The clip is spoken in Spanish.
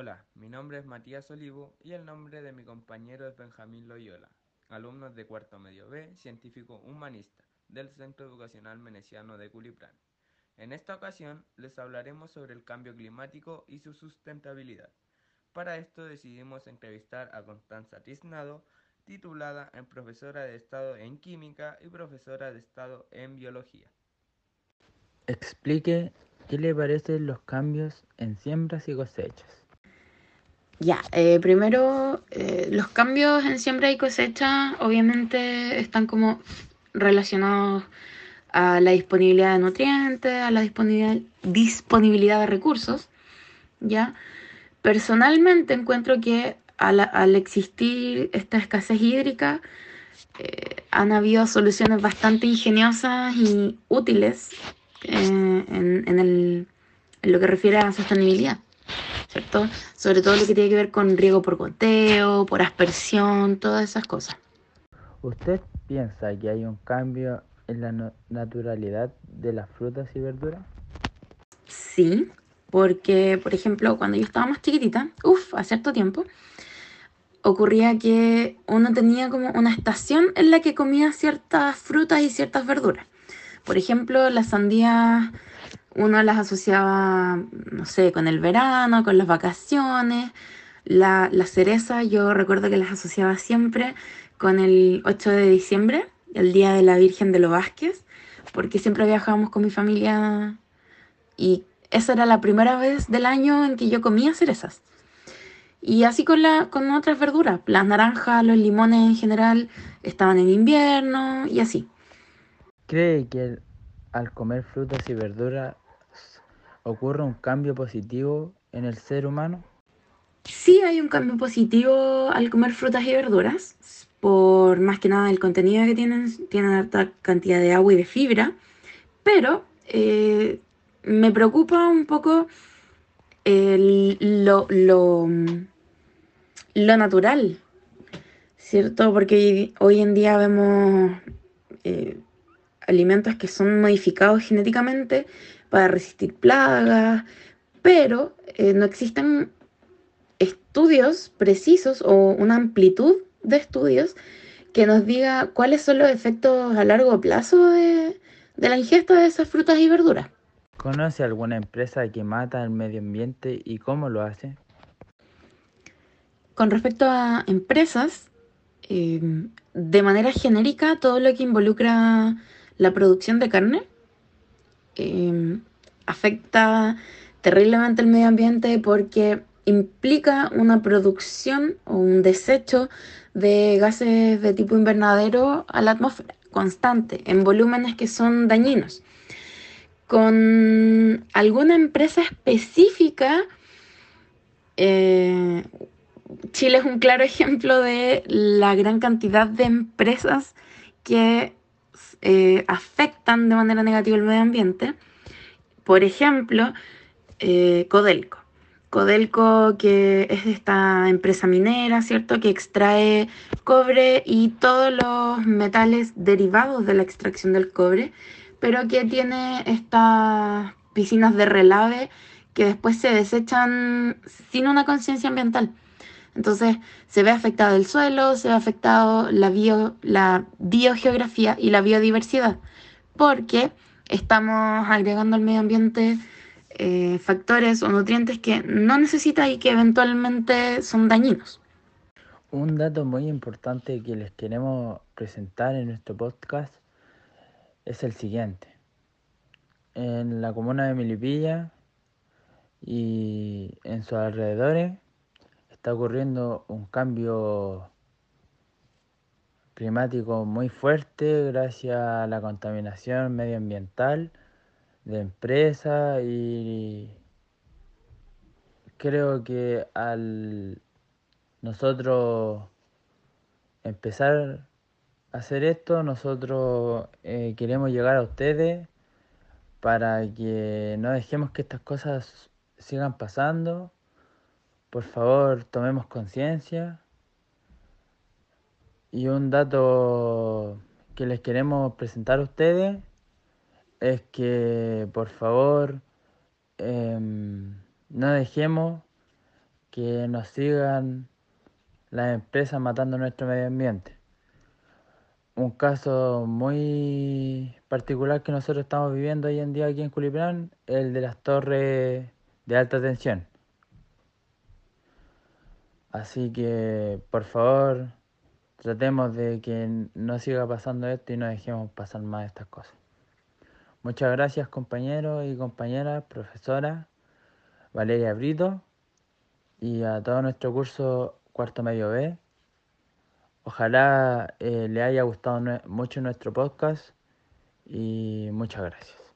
Hola, mi nombre es Matías Olivo y el nombre de mi compañero es Benjamín Loyola, alumno de cuarto medio B, científico humanista del Centro Educacional Meneciano de Culiprán. En esta ocasión les hablaremos sobre el cambio climático y su sustentabilidad. Para esto decidimos entrevistar a Constanza Tiznado, titulada en profesora de Estado en Química y profesora de Estado en Biología. Explique qué le parecen los cambios en siembras y cosechas. Ya, eh, primero, eh, los cambios en siembra y cosecha obviamente están como relacionados a la disponibilidad de nutrientes, a la disponibilidad, disponibilidad de recursos, ¿ya? Personalmente encuentro que al, existir esta escasez hídrica, eh, han habido soluciones bastante ingeniosas y útiles en, en lo que refiere a sostenibilidad. ¿Cierto? Sobre todo lo que tiene que ver con riego por goteo, por aspersión, todas esas cosas. ¿Usted piensa que hay un cambio en la naturalidad de las frutas y verduras? Sí, porque, por ejemplo, cuando yo estaba más chiquitita, uff, hace cierto tiempo, ocurría que uno tenía como una estación en la que comía ciertas frutas y ciertas verduras. Por ejemplo, las sandías uno las asociaba, no sé, con el verano, con las vacaciones. La, cereza yo recuerdo que las asociaba siempre con el 8 de diciembre, el Día de la Virgen de los Vázquez, porque siempre viajábamos con mi familia y esa era la primera vez del año en que yo comía cerezas. Y así con, la, con otras verduras, las naranjas, los limones en general estaban en invierno y así. ¿Cree que al comer frutas y verduras ocurre un cambio positivo en el ser humano? Sí hay un cambio positivo al comer frutas y verduras, por más que nada el contenido que tienen, tienen alta cantidad de agua y de fibra, pero eh, me preocupa un poco lo, lo, natural, ¿cierto? Porque hoy en día vemos eh, alimentos que son modificados genéticamente para resistir plagas, pero eh, no existen estudios precisos o una amplitud de estudios que nos diga cuáles son los efectos a largo plazo de, de la ingesta de esas frutas y verduras. ¿Conoce alguna empresa que mata al medio ambiente y cómo lo hace? Con respecto a empresas, eh, de manera genérica, todo lo que involucra la producción de carne Em, afecta terriblemente el medio ambiente porque implica una producción o un desecho de gases de tipo invernadero a la atmósfera constante, en volúmenes que son dañinos. Con alguna empresa específica, eh, Chile es un claro ejemplo de la gran cantidad de empresas que eh, afectan de manera negativa el medio ambiente. Por ejemplo, eh, Codelco. Codelco, que es esta empresa minera, ¿cierto? Que extrae cobre y todos los metales derivados de la extracción del cobre, pero que tiene estas piscinas de relave que después se desechan sin una conciencia ambiental. Entonces se ve afectado el suelo, se ve afectado la, bio, la biogeografía y la biodiversidad, porque estamos agregando al medio ambiente eh, factores o nutrientes que no necesita y que eventualmente son dañinos. Un dato muy importante que les queremos presentar en nuestro podcast es el siguiente. En la comuna de Milipilla y en sus alrededores está ocurriendo un cambio climático muy fuerte gracias a la contaminación medioambiental de empresas y creo que al nosotros empezar a hacer esto, nosotros eh, queremos llegar a ustedes para que no dejemos que estas cosas sigan pasando por favor, tomemos conciencia. Y un dato que les queremos presentar a ustedes es que, por favor, em, no dejemos que nos sigan las empresas matando nuestro medio ambiente. Un caso muy particular que nosotros estamos viviendo hoy en día aquí en Culiprán, el de las torres de alta tensión. Así que, por favor, tratemos de que no siga pasando esto y no dejemos pasar más estas cosas. Muchas gracias compañeros y compañeras, profesora Valeria Brito y a todo nuestro curso cuarto medio B. Ojalá eh, le haya gustado mucho nuestro podcast y muchas gracias.